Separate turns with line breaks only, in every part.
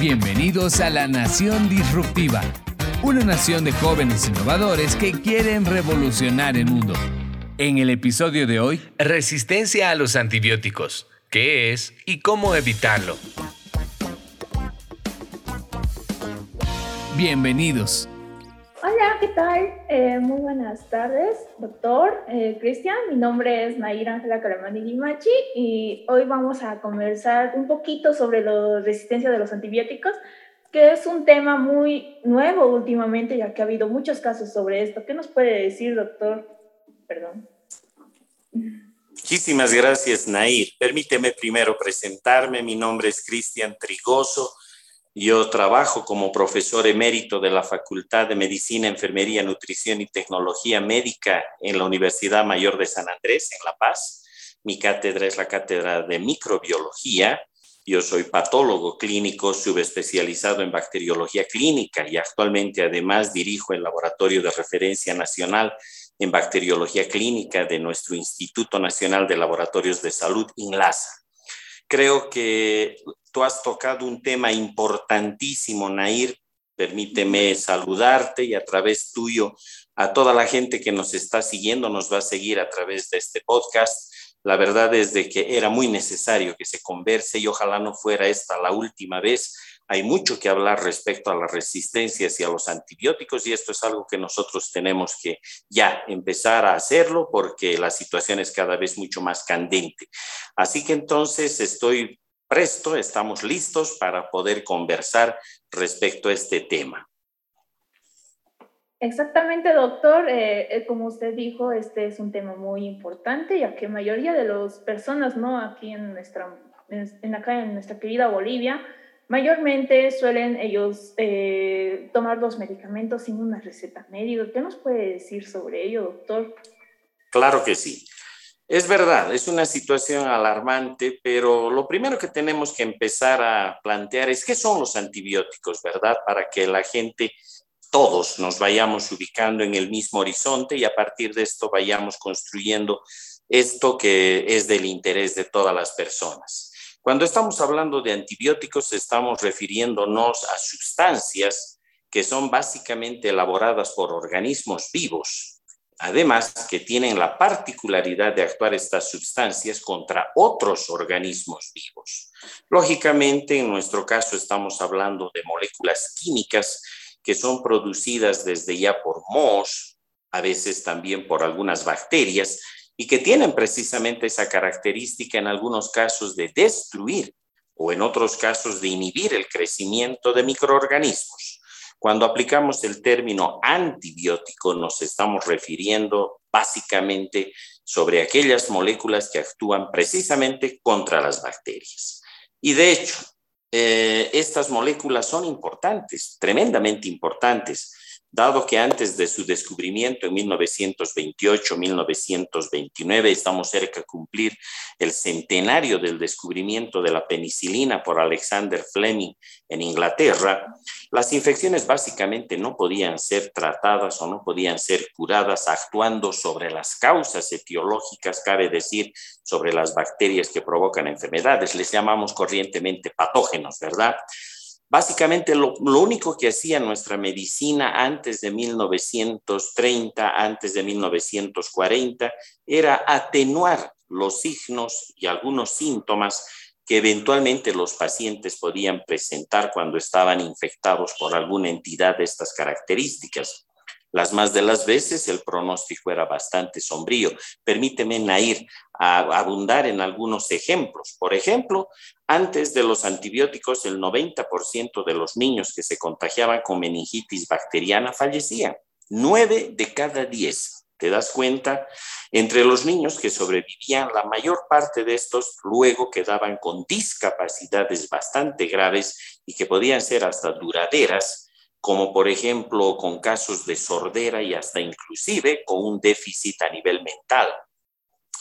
Bienvenidos a la Nación Disruptiva, una nación de jóvenes innovadores que quieren revolucionar el mundo. En el episodio de hoy,
resistencia a los antibióticos. ¿Qué es y cómo evitarlo?
Bienvenidos.
Hola, ¿qué tal? Eh, muy buenas tardes, doctor eh, Cristian. Mi nombre es Naira Ángela Caramani Limachi y hoy vamos a conversar un poquito sobre la resistencia de los antibióticos, que es un tema muy nuevo últimamente, ya que ha habido muchos casos sobre esto. ¿Qué nos puede decir, doctor? Perdón.
Muchísimas gracias, Nair. Permíteme primero presentarme. Mi nombre es Cristian Trigoso yo trabajo como profesor emérito de la Facultad de Medicina, Enfermería, Nutrición y Tecnología Médica en la Universidad Mayor de San Andrés, en La Paz. Mi cátedra es la cátedra de microbiología. Yo soy patólogo clínico subespecializado en bacteriología clínica y actualmente además dirijo el Laboratorio de Referencia Nacional en Bacteriología Clínica de nuestro Instituto Nacional de Laboratorios de Salud, INLASA. Creo que tú has tocado un tema importantísimo, Nair. Permíteme saludarte y a través tuyo a toda la gente que nos está siguiendo, nos va a seguir a través de este podcast. La verdad es de que era muy necesario que se converse y ojalá no fuera esta la última vez hay mucho que hablar respecto a las resistencias y a los antibióticos y esto es algo que nosotros tenemos que ya empezar a hacerlo porque la situación es cada vez mucho más candente. Así que entonces estoy presto, estamos listos para poder conversar respecto a este tema.
Exactamente, doctor. Eh, eh, como usted dijo, este es un tema muy importante, ya que la mayoría de las personas, ¿no? Aquí en nuestra, en, acá en nuestra querida Bolivia, Mayormente suelen ellos eh, tomar los medicamentos sin una receta médica. ¿Qué nos puede decir sobre ello, doctor?
Claro que sí. Es verdad, es una situación alarmante, pero lo primero que tenemos que empezar a plantear es qué son los antibióticos, ¿verdad? Para que la gente, todos nos vayamos ubicando en el mismo horizonte y a partir de esto vayamos construyendo esto que es del interés de todas las personas. Cuando estamos hablando de antibióticos, estamos refiriéndonos a sustancias que son básicamente elaboradas por organismos vivos, además que tienen la particularidad de actuar estas sustancias contra otros organismos vivos. Lógicamente, en nuestro caso estamos hablando de moléculas químicas que son producidas desde ya por mohos, a veces también por algunas bacterias, y que tienen precisamente esa característica en algunos casos de destruir o en otros casos de inhibir el crecimiento de microorganismos. Cuando aplicamos el término antibiótico nos estamos refiriendo básicamente sobre aquellas moléculas que actúan precisamente contra las bacterias. Y de hecho, eh, estas moléculas son importantes, tremendamente importantes, dado que antes de su descubrimiento en 1928-1929, estamos cerca de cumplir el centenario del descubrimiento de la penicilina por Alexander Fleming en Inglaterra, las infecciones básicamente no podían ser tratadas o no podían ser curadas actuando sobre las causas etiológicas, cabe decir, sobre las bacterias que provocan enfermedades. Les llamamos corrientemente patógenos, ¿verdad? Básicamente lo, único que hacía nuestra medicina antes de 1930, antes de 1940, era atenuar los signos y algunos síntomas que eventualmente los pacientes podían presentar cuando estaban infectados por alguna entidad de estas características. Las más de las veces el pronóstico era bastante sombrío. Permíteme, Nair, abundar en algunos ejemplos. Por ejemplo, antes de los antibióticos, el 90% de los niños que se contagiaban con meningitis bacteriana fallecían. Nueve de cada diez. ¿Te das cuenta? Entre los niños que sobrevivían, la mayor parte de estos luego quedaban con discapacidades bastante graves y que podían ser hasta duraderas como por ejemplo con casos de sordera y hasta inclusive con un déficit a nivel mental.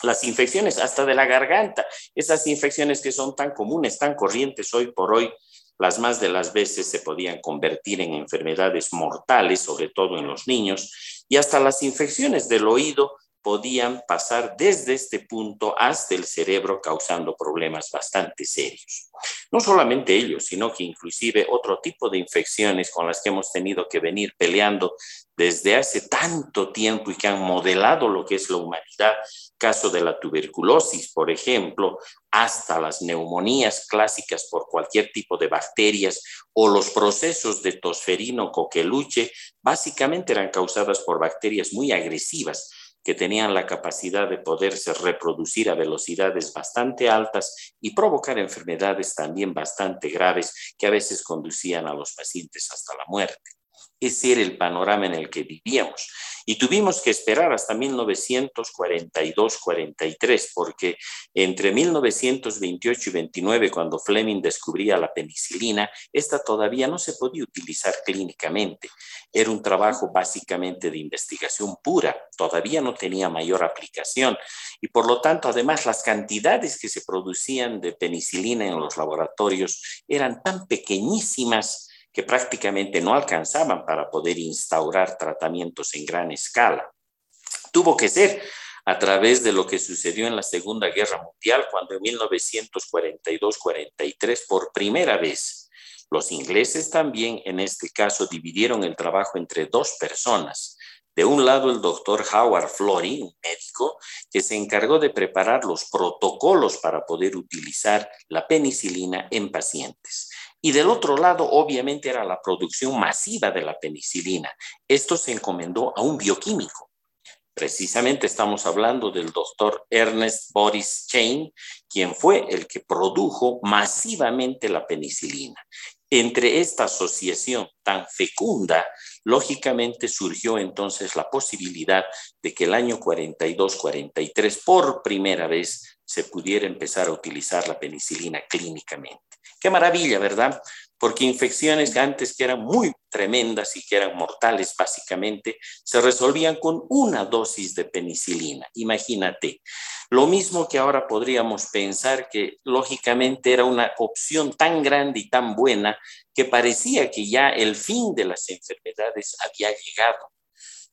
Las infecciones hasta de la garganta, esas infecciones que son tan comunes, tan corrientes hoy por hoy, las más de las veces se podían convertir en enfermedades mortales, sobre todo en los niños, y hasta las infecciones del oído podían pasar desde este punto hasta el cerebro causando problemas bastante serios. No solamente ellos, sino que inclusive otro tipo de infecciones con las que hemos tenido que venir peleando desde hace tanto tiempo y que han modelado lo que es la humanidad, caso de la tuberculosis, por ejemplo, hasta las neumonías clásicas por cualquier tipo de bacterias o los procesos de tosferino coqueluche, básicamente eran causadas por bacterias muy agresivas que tenían la capacidad de poderse reproducir a velocidades bastante altas y provocar enfermedades también bastante graves que a veces conducían a los pacientes hasta la muerte. Ese era el panorama en el que vivíamos. Y tuvimos que esperar hasta 1942-43, porque entre 1928 y 29, cuando Fleming descubría la penicilina, esta todavía no se podía utilizar clínicamente. Era un trabajo básicamente de investigación pura, todavía no tenía mayor aplicación. Y por lo tanto, además, las cantidades que se producían de penicilina en los laboratorios eran tan pequeñísimas que prácticamente no alcanzaban para poder instaurar tratamientos en gran escala. Tuvo que ser a través de lo que sucedió en la Segunda Guerra Mundial, cuando en 1942-43, por primera vez, los ingleses también en este caso dividieron el trabajo entre dos personas. De un lado, el doctor Howard Florey, un médico, que se encargó de preparar los protocolos para poder utilizar la penicilina en pacientes. Y del otro lado, obviamente, era la producción masiva de la penicilina. Esto se encomendó a un bioquímico. Precisamente estamos hablando del doctor Ernest Boris Chain, quien fue el que produjo masivamente la penicilina. Entre esta asociación tan fecunda, lógicamente surgió entonces la posibilidad de que el año 42-43 por primera vez se pudiera empezar a utilizar la penicilina clínicamente. Qué maravilla, ¿verdad? Porque infecciones antes que eran muy tremendas y que eran mortales básicamente, se resolvían con una dosis de penicilina. Imagínate. Lo mismo que ahora podríamos pensar que lógicamente era una opción tan grande y tan buena que parecía que ya el fin de las enfermedades había llegado.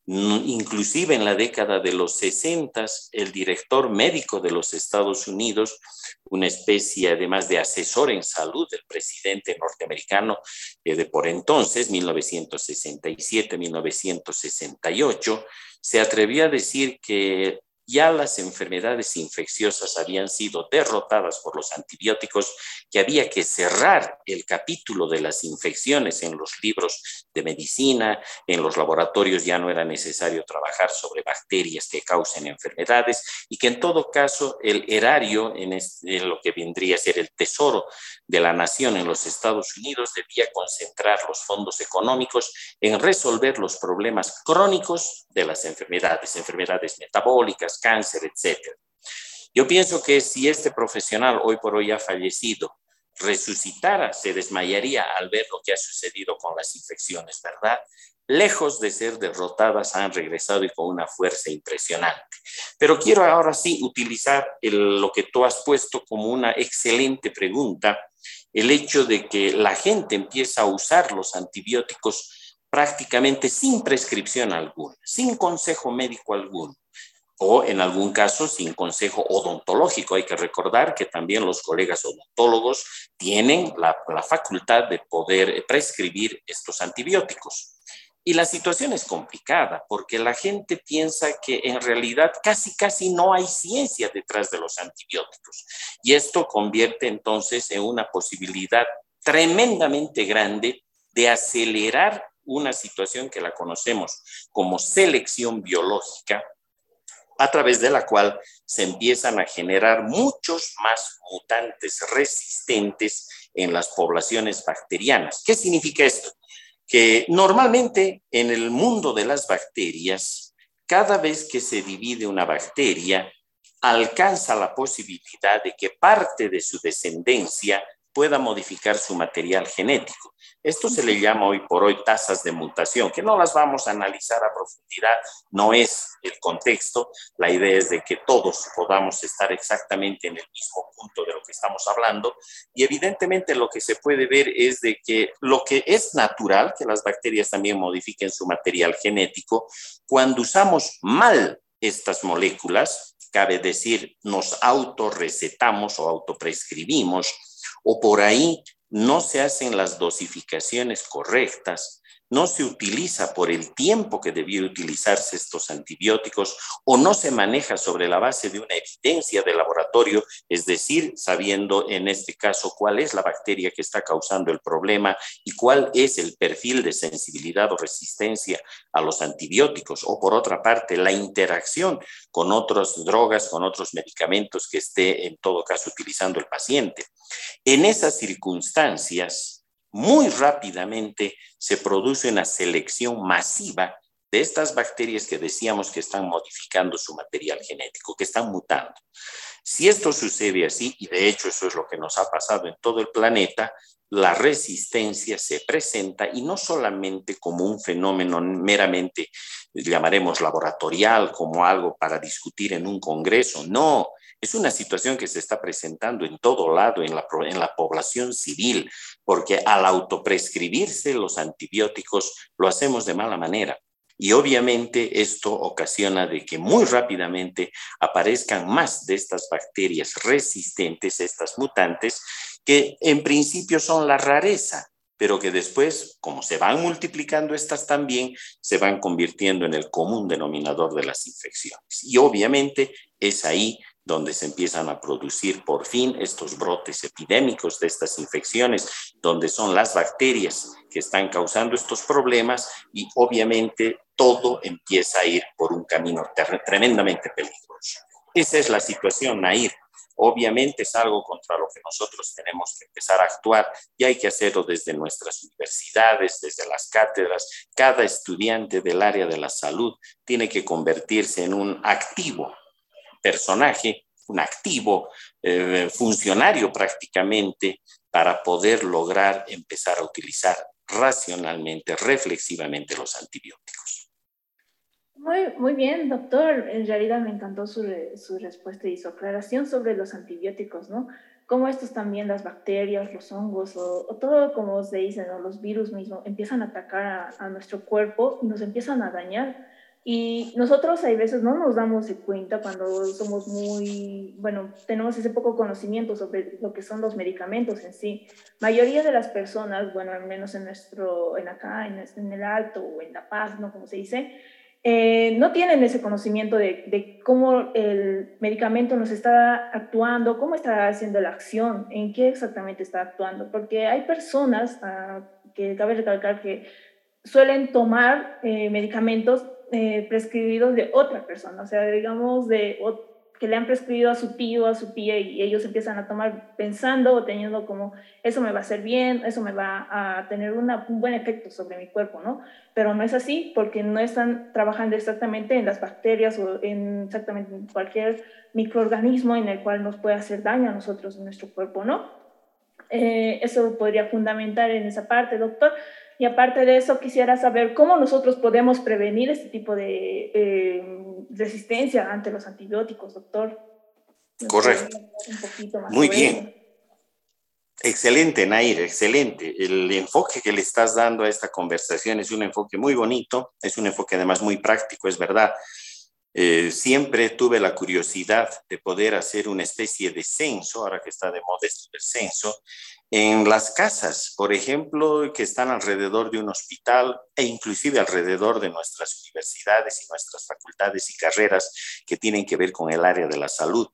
Inclusive en la década de los 60, el director médico de los Estados Unidos, una especie además de asesor en salud del presidente norteamericano eh, de por entonces, 1967-1968, se atrevió a decir que ya las enfermedades infecciosas habían sido derrotadas por los antibióticos, que había que cerrar el capítulo de las infecciones en los libros de medicina, en los laboratorios ya no era necesario trabajar sobre bacterias que causen enfermedades y que en todo caso el erario, en, en lo que vendría a ser el tesoro de la nación en los Estados Unidos, debía concentrar los fondos económicos en resolver los problemas crónicos de las enfermedades, enfermedades metabólicas, cáncer, etc. Yo pienso que si este profesional hoy por hoy ha fallecido, resucitara, se desmayaría al ver lo que ha sucedido con las infecciones, ¿verdad? Lejos de ser derrotadas, han regresado y con una fuerza impresionante. Pero quiero ahora sí utilizar lo que tú has puesto como una excelente pregunta, el hecho de que la gente empieza a usar los antibióticos prácticamente sin prescripción alguna, sin consejo médico alguno o en algún caso sin consejo odontológico. Hay que recordar que también los colegas odontólogos tienen la, facultad de poder prescribir estos antibióticos. Y la situación es complicada porque la gente piensa que en realidad casi, casi no hay ciencia detrás de los antibióticos. Y esto convierte entonces en una posibilidad tremendamente grande de acelerar una situación que la conocemos como selección biológica, a través de la cual se empiezan a generar muchos más mutantes resistentes en las poblaciones bacterianas. ¿Qué significa esto? Que normalmente en el mundo de las bacterias, cada vez que se divide una bacteria, alcanza la posibilidad de que parte de su descendencia pueda modificar su material genético. Esto se le llama hoy por hoy tasas de mutación, que no las vamos a analizar a profundidad, no es el contexto. La idea es de que todos podamos estar exactamente en el mismo punto de lo que estamos hablando. Y evidentemente lo que se puede ver es de que lo que es natural, que las bacterias también modifiquen su material genético, cuando usamos mal estas moléculas, cabe decir, nos autorrecetamos o autoprescribimos, o por ahí no se hacen las dosificaciones correctas, no se utiliza por el tiempo que debía utilizarse estos antibióticos o no se maneja sobre la base de una evidencia de laboratorio, es decir, sabiendo en este caso cuál es la bacteria que está causando el problema y cuál es el perfil de sensibilidad o resistencia a los antibióticos, o por otra parte, la interacción con otras drogas, con otros medicamentos que esté en todo caso utilizando el paciente. En esas circunstancias, muy rápidamente se produce una selección masiva de estas bacterias que decíamos que están modificando su material genético, que están mutando. Si esto sucede así, y de hecho eso es lo que nos ha pasado en todo el planeta, la resistencia se presenta y no solamente como un fenómeno meramente, llamaremos laboratorial, como algo para discutir en un congreso, no, es una situación que se está presentando en todo lado, en la, población civil, porque al autoprescribirse los antibióticos lo hacemos de mala manera. Y obviamente esto ocasiona de que muy rápidamente aparezcan más de estas bacterias resistentes, estas mutantes, que en principio son la rareza, pero que después, como se van multiplicando estas también, se van convirtiendo en el común denominador de las infecciones. Y obviamente es ahí donde se empiezan a producir por fin estos brotes epidémicos de estas infecciones, donde son las bacterias que están causando estos problemas y obviamente todo empieza a ir por un camino tremendamente peligroso. Esa es la situación, Nair. Obviamente es algo contra lo que nosotros tenemos que empezar a actuar y hay que hacerlo desde nuestras universidades, desde las cátedras. Cada estudiante del área de la salud tiene que convertirse en un activo personaje, un activo eh, funcionario prácticamente para poder lograr empezar a utilizar racionalmente, reflexivamente los antibióticos.
Muy, muy bien, doctor. En realidad me encantó su, su, respuesta y su aclaración sobre los antibióticos, ¿no? Cómo estos también, las bacterias, los hongos o, todo, como se dice, ¿no? los virus mismos, empiezan a atacar a, a, nuestro cuerpo y nos empiezan a dañar. Y nosotros hay veces no nos damos cuenta cuando somos muy, bueno, tenemos ese poco conocimiento sobre lo que son los medicamentos en sí. Mayoría de las personas, bueno, al menos en nuestro, en acá, en, el Alto o en La Paz, ¿no? Como se dice, eh, no tienen ese conocimiento de, de, cómo el medicamento nos está actuando, cómo está haciendo la acción, en qué exactamente está actuando, porque hay personas ah, que cabe recalcar que suelen tomar eh, medicamentos eh, prescribidos de otra persona, o sea, digamos, de, que le han prescrito a su tío, a su tía, y ellos empiezan a tomar pensando o teniendo como, eso me va a hacer bien, eso me va a tener un buen efecto sobre mi cuerpo, ¿no? Pero no es así porque no están trabajando exactamente en las bacterias o en exactamente en cualquier microorganismo en el cual nos puede hacer daño a nosotros en nuestro cuerpo, ¿no? Eh, eso podría fundamentar en esa parte, doctor. Y aparte de eso, quisiera saber cómo nosotros podemos prevenir este tipo de eh, resistencia ante los antibióticos, doctor.
Correcto. Muy bien. Excelente, Nair, excelente. El enfoque que le estás dando a esta conversación es un enfoque muy bonito, es un enfoque además muy práctico, es verdad. Eh, siempre tuve la curiosidad de poder hacer una especie de censo, ahora que está de moda del censo, en las casas, por ejemplo, que están alrededor de un hospital e inclusive alrededor de nuestras universidades y nuestras facultades y carreras que tienen que ver con el área de la salud.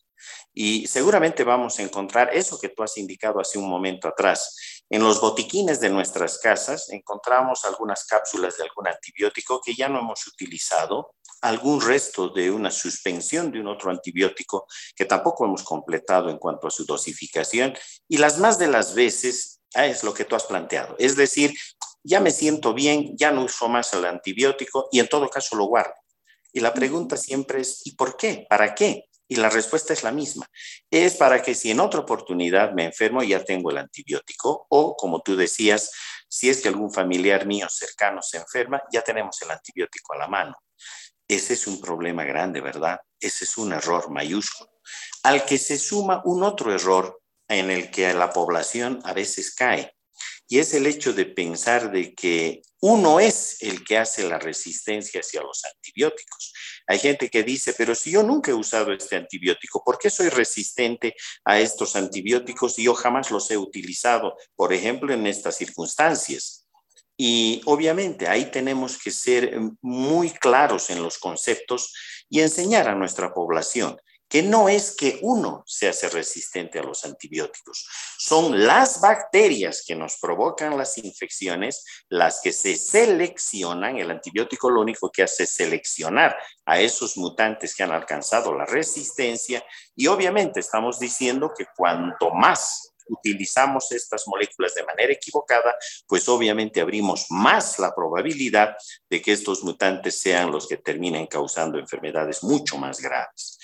Y seguramente vamos a encontrar eso que tú has indicado hace un momento atrás. En los botiquines de nuestras casas encontramos algunas cápsulas de algún antibiótico que ya no hemos utilizado algún resto de una suspensión de un otro antibiótico que tampoco hemos completado en cuanto a su dosificación y las más de las veces ah, es lo que tú has planteado, es decir, ya me siento bien, ya no uso más el antibiótico y en todo caso lo guardo. Y la pregunta siempre es, ¿y por qué? ¿Para qué? Y la respuesta es la misma. Es para que si en otra oportunidad me enfermo ya tengo el antibiótico o, como tú decías, si es que algún familiar mío cercano se enferma, ya tenemos el antibiótico a la mano. Ese es un problema grande, ¿verdad? Ese es un error mayúsculo, al que se suma un otro error en el que la población a veces cae, y es el hecho de pensar de que uno es el que hace la resistencia hacia los antibióticos. Hay gente que dice, pero si yo nunca he usado este antibiótico, ¿por qué soy resistente a estos antibióticos y yo jamás los he utilizado, por ejemplo, en estas circunstancias? Y obviamente ahí tenemos que ser muy claros en los conceptos y enseñar a nuestra población que no es que uno se hace resistente a los antibióticos, son las bacterias que nos provocan las infecciones las que se seleccionan, el antibiótico lo único que hace es seleccionar a esos mutantes que han alcanzado la resistencia y obviamente estamos diciendo que cuanto más utilizamos estas moléculas de manera equivocada, pues obviamente abrimos más la probabilidad de que estos mutantes sean los que terminen causando enfermedades mucho más graves.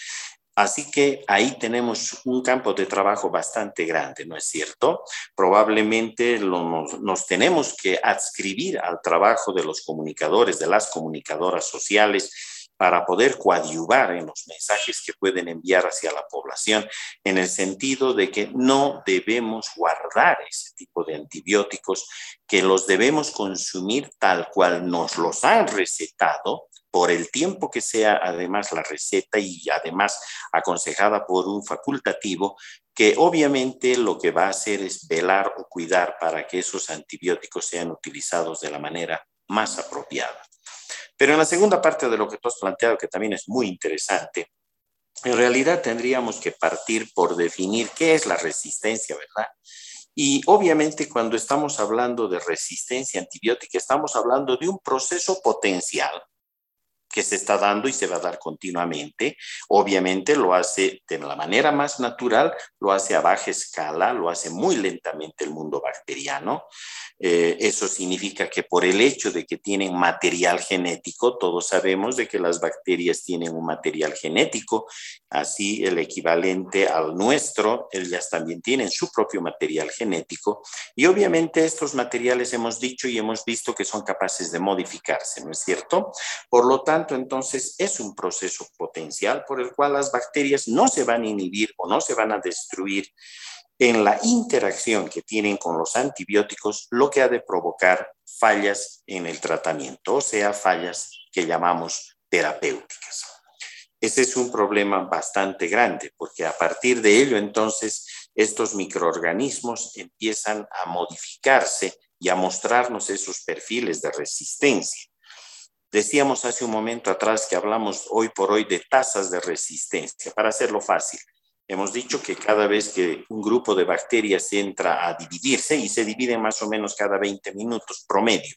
Así que ahí tenemos un campo de trabajo bastante grande, ¿no es cierto? Probablemente nos, tenemos que adscribir al trabajo de los comunicadores, de las comunicadoras sociales, para poder coadyuvar en los mensajes que pueden enviar hacia la población, en el sentido de que no debemos guardar ese tipo de antibióticos, que los debemos consumir tal cual nos los han recetado por el tiempo que sea además la receta y además aconsejada por un facultativo que obviamente lo que va a hacer es velar o cuidar para que esos antibióticos sean utilizados de la manera más apropiada. Pero en la segunda parte de lo que tú has planteado, que también es muy interesante, en realidad tendríamos que partir por definir qué es la resistencia, ¿verdad? Y obviamente cuando estamos hablando de resistencia antibiótica, estamos hablando de un proceso potencial que se está dando y se va a dar continuamente. Obviamente lo hace de la manera más natural, lo hace a baja escala, lo hace muy lentamente el mundo bacteriano. Eh, eso significa que por el hecho de que tienen material genético, todos sabemos de que las bacterias tienen un material genético, así el equivalente al nuestro, ellas también tienen su propio material genético y obviamente estos materiales hemos dicho y hemos visto que son capaces de modificarse, ¿no es cierto? Por lo tanto, entonces es un proceso potencial por el cual las bacterias no se van a inhibir o no se van a destruir en la interacción que tienen con los antibióticos, lo que ha de provocar fallas en el tratamiento, o sea, fallas que llamamos terapéuticas. Ese es un problema bastante grande, porque a partir de ello, entonces, estos microorganismos empiezan a modificarse y a mostrarnos esos perfiles de resistencia. Decíamos hace un momento atrás que hablamos hoy por hoy de tasas de resistencia. Para hacerlo fácil, hemos dicho que cada vez que un grupo de bacterias entra a dividirse y se divide más o menos cada 20 minutos promedio,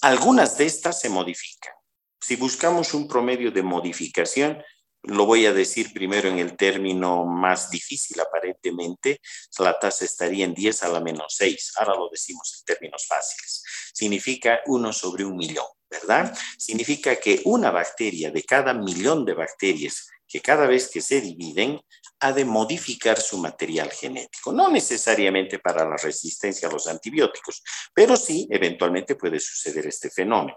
algunas de estas se modifican. Si buscamos un promedio de modificación, lo voy a decir primero en el término más difícil aparentemente, la tasa estaría en 10 a la menos 6. Ahora lo decimos en términos fáciles. Significa 1 sobre un millón. ¿Verdad? Significa que una bacteria de cada millón de bacterias que cada vez que se dividen ha de modificar su material genético, no necesariamente para la resistencia a los antibióticos, pero sí eventualmente puede suceder este fenómeno.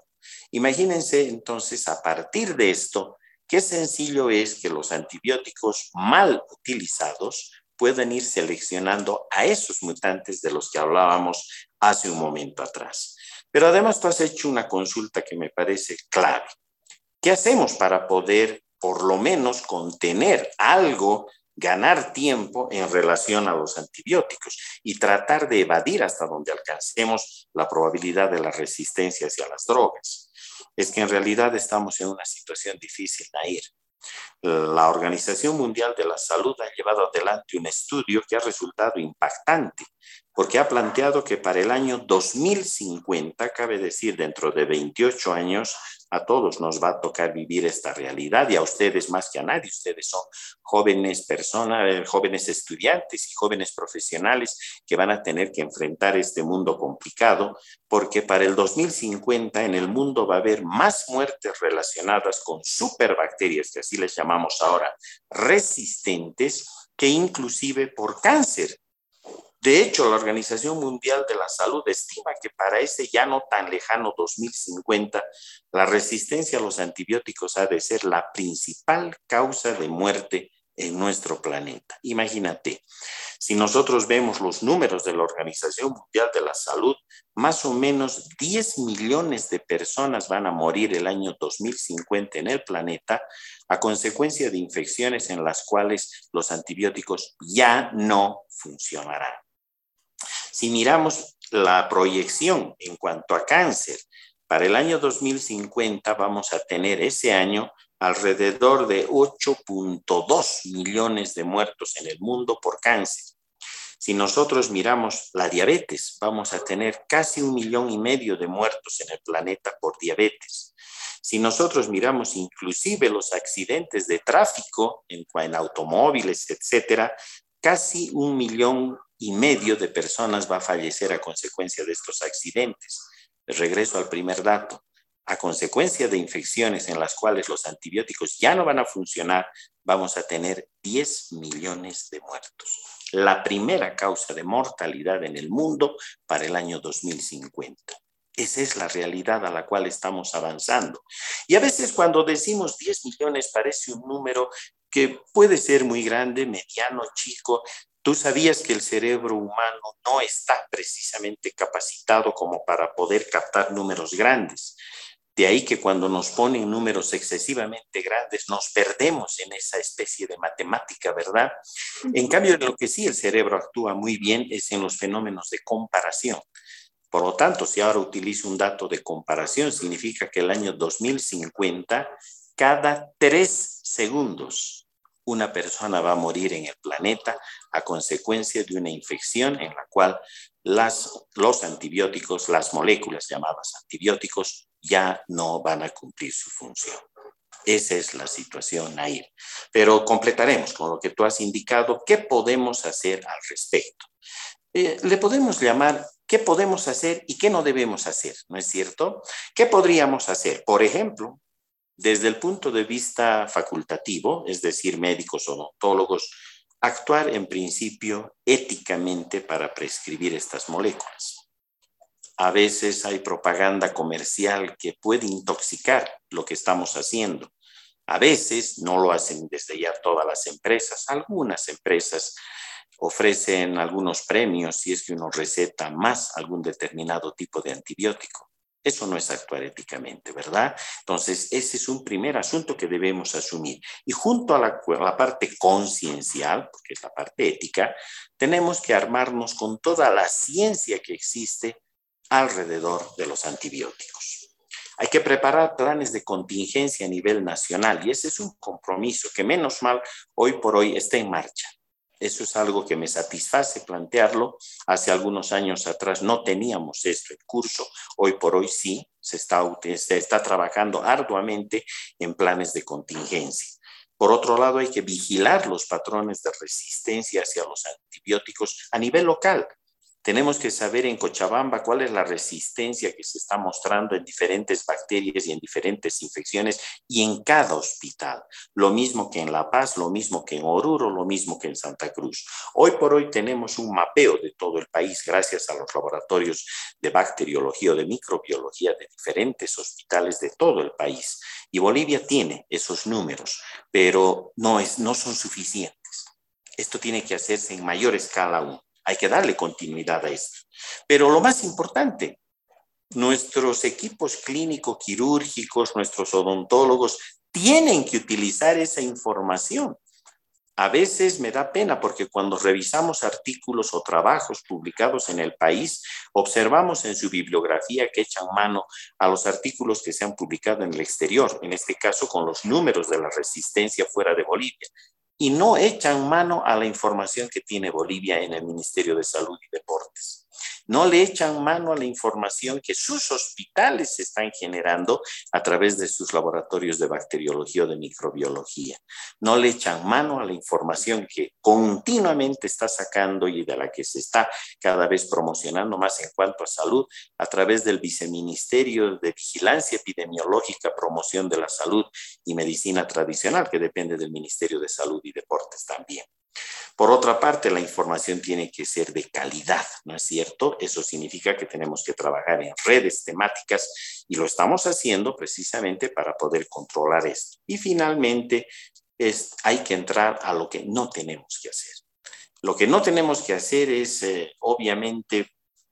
Imagínense entonces a partir de esto, qué sencillo es que los antibióticos mal utilizados puedan ir seleccionando a esos mutantes de los que hablábamos hace un momento atrás. Pero además tú has hecho una consulta que me parece clave. ¿Qué hacemos para poder por lo menos contener algo, ganar tiempo en relación a los antibióticos y tratar de evadir hasta donde alcancemos la probabilidad de la resistencia hacia las drogas? Es que en realidad estamos en una situación difícil, Nair. La Organización Mundial de la Salud ha llevado adelante un estudio que ha resultado impactante porque ha planteado que para el año 2050, cabe decir dentro de 28 años, a todos nos va a tocar vivir esta realidad y a ustedes más que a nadie. Ustedes son jóvenes personas, eh, jóvenes estudiantes y jóvenes profesionales que van a tener que enfrentar este mundo complicado porque para el 2050 en el mundo va a haber más muertes relacionadas con superbacterias, que así les llamamos ahora, resistentes, que inclusive por cáncer. De hecho, la Organización Mundial de la Salud estima que para ese ya no tan lejano 2050, la resistencia a los antibióticos ha de ser la principal causa de muerte en nuestro planeta. Imagínate, si nosotros vemos los números de la Organización Mundial de la Salud, más o menos 10 millones de personas van a morir el año 2050 en el planeta a consecuencia de infecciones en las cuales los antibióticos ya no funcionarán. Si miramos la proyección en cuanto a cáncer, para el año 2050 vamos a tener ese año alrededor de 8.2 millones de muertos en el mundo por cáncer. Si nosotros miramos la diabetes, vamos a tener casi un millón y medio de muertos en el planeta por diabetes. Si nosotros miramos inclusive los accidentes de tráfico en, automóviles, etcétera, casi un millón y medio de personas va a fallecer a consecuencia de estos accidentes. Regreso al primer dato a consecuencia de infecciones en las cuales los antibióticos ya no van a funcionar, vamos a tener 10 millones de muertos. La primera causa de mortalidad en el mundo para el año 2050. Esa es la realidad a la cual estamos avanzando. Y a veces cuando decimos 10 millones parece un número que puede ser muy grande, mediano, chico. Tú sabías que el cerebro humano no está precisamente capacitado como para poder captar números grandes. De ahí que cuando nos ponen números excesivamente grandes nos perdemos en esa especie de matemática, ¿verdad? En cambio, lo que sí el cerebro actúa muy bien es en los fenómenos de comparación. Por lo tanto, si ahora utilizo un dato de comparación, significa que el año 2050, cada tres segundos, una persona va a morir en el planeta a consecuencia de una infección en la cual los antibióticos, las moléculas llamadas antibióticos, ya no van a cumplir su función. Esa es la situación, Nair. Pero completaremos con lo que tú has indicado, ¿qué podemos hacer al respecto? Eh, le podemos llamar qué podemos hacer y qué no debemos hacer, ¿no es cierto? ¿Qué podríamos hacer? Por ejemplo, desde el punto de vista facultativo, es decir, médicos o odontólogos, actuar en principio éticamente para prescribir estas moléculas. A veces hay propaganda comercial que puede intoxicar lo que estamos haciendo. A veces no lo hacen desde ya todas las empresas. Algunas empresas ofrecen algunos premios si es que uno receta más algún determinado tipo de antibiótico. Eso no es actuar éticamente, ¿verdad? Entonces, ese es un primer asunto que debemos asumir. Y junto a la, la parte conciencial, porque es la parte ética, tenemos que armarnos con toda la ciencia que existe alrededor de los antibióticos. Hay que preparar planes de contingencia a nivel nacional y ese es un compromiso que menos mal hoy por hoy está en marcha. Eso es algo que me satisface plantearlo. Hace algunos años atrás no teníamos esto en curso. Hoy por hoy sí, se está, se está trabajando arduamente en planes de contingencia. Por otro lado, hay que vigilar los patrones de resistencia hacia los antibióticos a nivel local. Tenemos que saber en Cochabamba cuál es la resistencia que se está mostrando en diferentes bacterias y en diferentes infecciones y en cada hospital. Lo mismo que en La Paz, lo mismo que en Oruro, lo mismo que en Santa Cruz. Hoy por hoy tenemos un mapeo de todo el país gracias a los laboratorios de bacteriología o de microbiología de diferentes hospitales de todo el país. Y Bolivia tiene esos números, pero no, es, no son suficientes. Esto tiene que hacerse en mayor escala aún. Hay que darle continuidad a esto. Pero lo más importante, nuestros equipos clínico-quirúrgicos, nuestros odontólogos, tienen que utilizar esa información. A veces me da pena porque cuando revisamos artículos o trabajos publicados en el país, observamos en su bibliografía que echan mano a los artículos que se han publicado en el exterior, en este caso con los números de la resistencia fuera de Bolivia y no echan mano a la información que tiene Bolivia en el Ministerio de Salud y Deportes no le echan mano a la información que sus hospitales están generando a través de sus laboratorios de bacteriología o de microbiología. No le echan mano a la información que continuamente está sacando y de la que se está cada vez promocionando más en cuanto a salud a través del Viceministerio de Vigilancia Epidemiológica, Promoción de la Salud y Medicina Tradicional, que depende del Ministerio de Salud y Deportes también. Por otra parte, la información tiene que ser de calidad, ¿no es cierto? Eso significa que tenemos que trabajar en redes temáticas y lo estamos haciendo precisamente para poder controlar esto. Y finalmente, es, hay que entrar a lo que no tenemos que hacer. Lo que no tenemos que hacer es, eh, obviamente,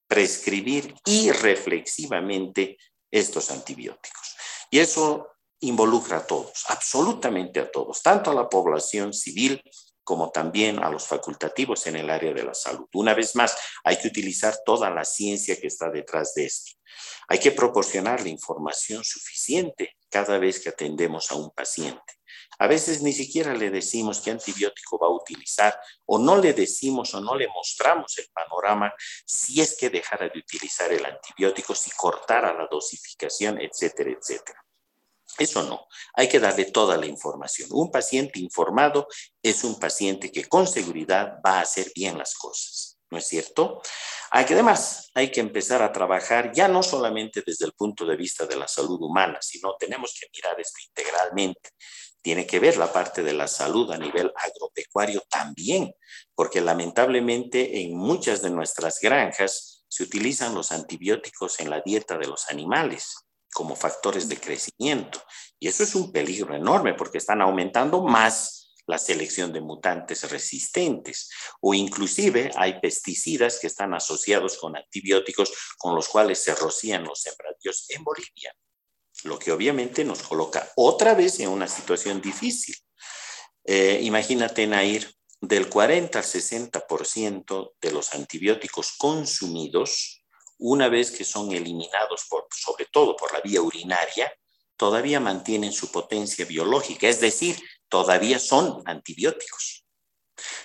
prescribir irreflexivamente estos antibióticos. Y eso involucra a todos, absolutamente a todos, tanto a la población civil como también a los facultativos en el área de la salud. Una vez más, hay que utilizar toda la ciencia que está detrás de esto. Hay que proporcionar la información suficiente cada vez que atendemos a un paciente. A veces ni siquiera le decimos qué antibiótico va a utilizar o no le decimos o no le mostramos el panorama si es que dejara de utilizar el antibiótico, si cortara la dosificación, etcétera, etcétera. Eso no, hay que darle toda la información. Un paciente informado es un paciente que con seguridad va a hacer bien las cosas, ¿no es cierto? Hay que, además, hay que empezar a trabajar ya no solamente desde el punto de vista de la salud humana, sino tenemos que mirar esto integralmente. Tiene que ver la parte de la salud a nivel agropecuario también, porque lamentablemente en muchas de nuestras granjas se utilizan los antibióticos en la dieta de los animales como factores de crecimiento. Y eso es un peligro enorme porque están aumentando más la selección de mutantes resistentes o inclusive hay pesticidas que están asociados con antibióticos con los cuales se rocían los sembradíos en Bolivia, lo que obviamente nos coloca otra vez en una situación difícil. Eh, imagínate, Nair, del 40 al 60% de los antibióticos consumidos una vez que son eliminados, sobre todo por la vía urinaria, todavía mantienen su potencia biológica, es decir, todavía son antibióticos.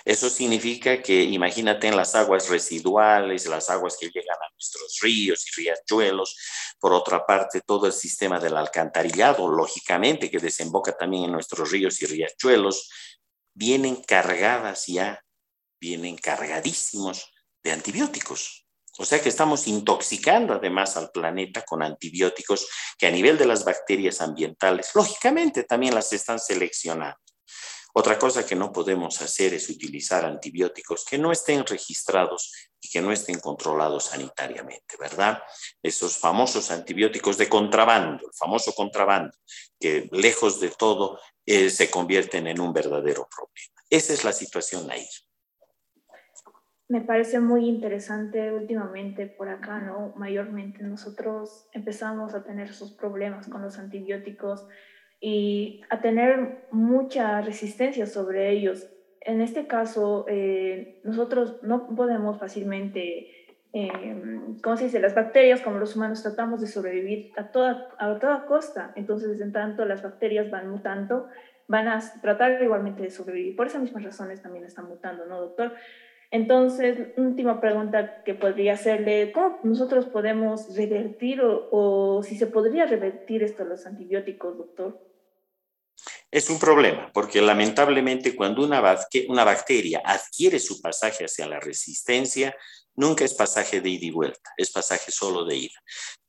Eso significa que imagínate en las aguas residuales, las aguas que llegan a nuestros ríos y riachuelos, por otra parte todo el sistema del alcantarillado, lógicamente que desemboca también en nuestros ríos y riachuelos, vienen cargadas ya, vienen cargadísimos de antibióticos. O sea que estamos intoxicando además al planeta con antibióticos que a nivel de las bacterias ambientales, lógicamente también las están seleccionando. Otra cosa que no podemos hacer es utilizar antibióticos que no estén registrados y que no estén controlados sanitariamente, ¿verdad? Esos famosos antibióticos de contrabando, el famoso contrabando, que lejos de todo eh, se convierten en un verdadero problema. Esa es la situación ahí
me parece muy interesante últimamente por acá, ¿no? Mayormente nosotros empezamos a tener esos problemas con los antibióticos y a tener mucha resistencia sobre ellos. En este caso, eh, nosotros no podemos fácilmente, eh, ¿cómo se dice? Las bacterias, como los humanos, tratamos de sobrevivir a toda, a toda costa. Entonces, en tanto las bacterias van mutando, van a tratar igualmente de sobrevivir. Por esas mismas razones también están mutando, ¿no, doctor? Entonces, última pregunta que podría hacerle, ¿cómo nosotros podemos revertir o, si se podría revertir esto los antibióticos, doctor?
Es un problema, porque lamentablemente cuando una, una bacteria adquiere su pasaje hacia la resistencia, nunca es pasaje de ida y vuelta, es pasaje solo de ida.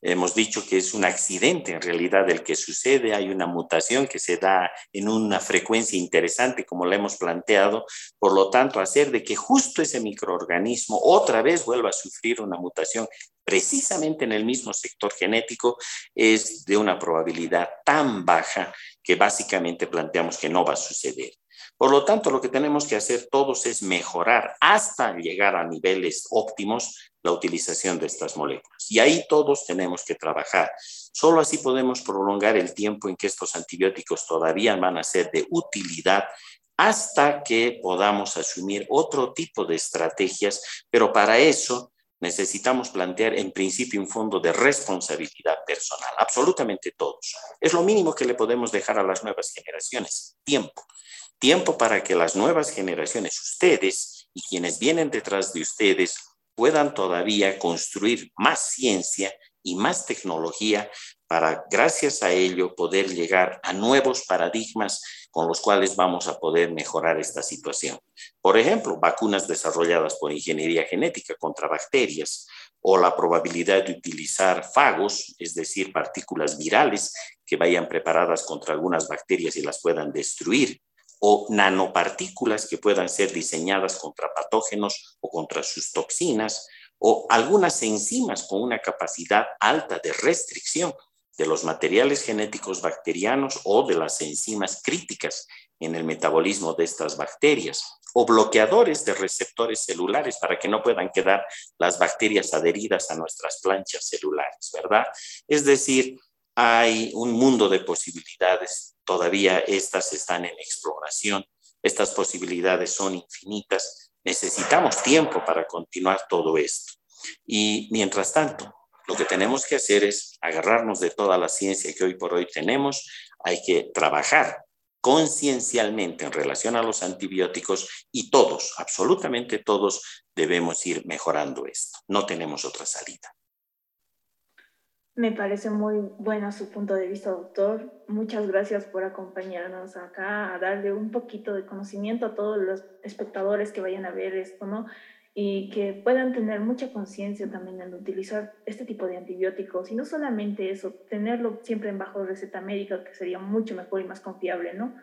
Hemos dicho que es un accidente en realidad el que sucede, hay una mutación que se da en una frecuencia interesante como la hemos planteado, por lo tanto hacer de que justo ese microorganismo otra vez vuelva a sufrir una mutación precisamente en el mismo sector genético es de una probabilidad tan baja que básicamente planteamos que no va a suceder. Por lo tanto, lo que tenemos que hacer todos es mejorar hasta llegar a niveles óptimos la utilización de estas moléculas. Y ahí todos tenemos que trabajar. Solo así podemos prolongar el tiempo en que estos antibióticos todavía van a ser de utilidad hasta que podamos asumir otro tipo de estrategias, pero para eso necesitamos plantear en principio un fondo de responsabilidad personal, absolutamente todos. Es lo mínimo que le podemos dejar a las nuevas generaciones, tiempo tiempo para que las nuevas generaciones, ustedes y quienes vienen detrás de ustedes, puedan todavía construir más ciencia y más tecnología para, gracias a ello, poder llegar a nuevos paradigmas con los cuales vamos a poder mejorar esta situación. Por ejemplo, vacunas desarrolladas por ingeniería genética contra bacterias o la probabilidad de utilizar fagos, es decir, partículas virales que vayan preparadas contra algunas bacterias y las puedan destruir o nanopartículas que puedan ser diseñadas contra patógenos o contra sus toxinas, o algunas enzimas con una capacidad alta de restricción de los materiales genéticos bacterianos o de las enzimas críticas en el metabolismo de estas bacterias o bloqueadores de receptores celulares para que no puedan quedar las bacterias adheridas a nuestras planchas celulares, ¿verdad? Es decir, hay un mundo de posibilidades, todavía estas están en exploración, estas posibilidades son infinitas, necesitamos tiempo para continuar todo esto. Y mientras tanto, lo que tenemos que hacer es agarrarnos de toda la ciencia que hoy por hoy tenemos, hay que trabajar conciencialmente en relación a los antibióticos y todos, absolutamente todos, debemos ir mejorando esto. No tenemos otra salida.
Me parece muy bueno su punto de vista, doctor. Muchas gracias por acompañarnos acá a darle un poquito de conocimiento a todos los espectadores que vayan a ver esto, ¿no? Y que puedan tener mucha conciencia también en utilizar este tipo de antibióticos. Y no solamente eso, tenerlo siempre en bajo receta médica, que sería mucho mejor y más confiable, ¿no?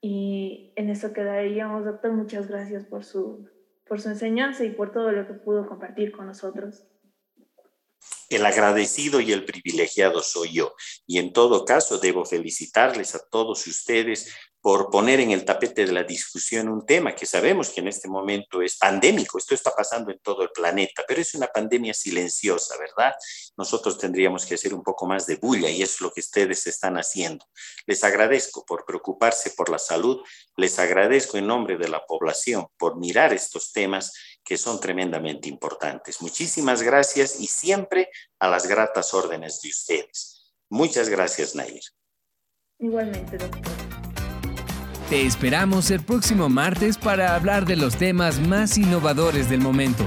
Y en eso quedaríamos, doctor. Muchas gracias por su, por su enseñanza y por todo lo que pudo compartir con nosotros.
El agradecido y el privilegiado soy yo. Y en todo caso, debo felicitarles a todos ustedes por poner en el tapete de la discusión un tema que sabemos que en este momento es pandémico, esto está pasando en todo el planeta, pero es una pandemia silenciosa, ¿verdad? Nosotros tendríamos que hacer un poco más de bulla y es lo que ustedes están haciendo. Les agradezco por preocuparse por la salud, les agradezco en nombre de la población por mirar estos temas que son tremendamente importantes. Muchísimas gracias y siempre a las gratas órdenes de ustedes. Muchas gracias, Nair.
Igualmente, doctor.
Te esperamos el próximo martes para hablar de los temas más innovadores del momento.